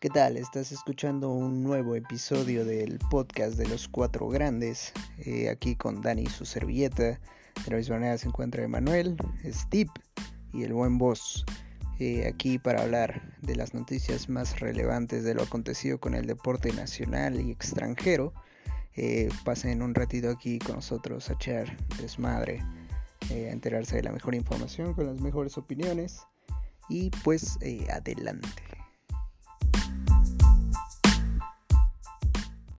¿Qué tal? Estás escuchando un nuevo episodio del podcast de los cuatro grandes, eh, aquí con Dani y su servilleta. De la misma manera se encuentra Emanuel, Steve y el buen boss, eh, aquí para hablar de las noticias más relevantes de lo acontecido con el deporte nacional y extranjero. Eh, pasen un ratito aquí con nosotros a echar desmadre, eh, a enterarse de la mejor información con las mejores opiniones y pues eh, adelante.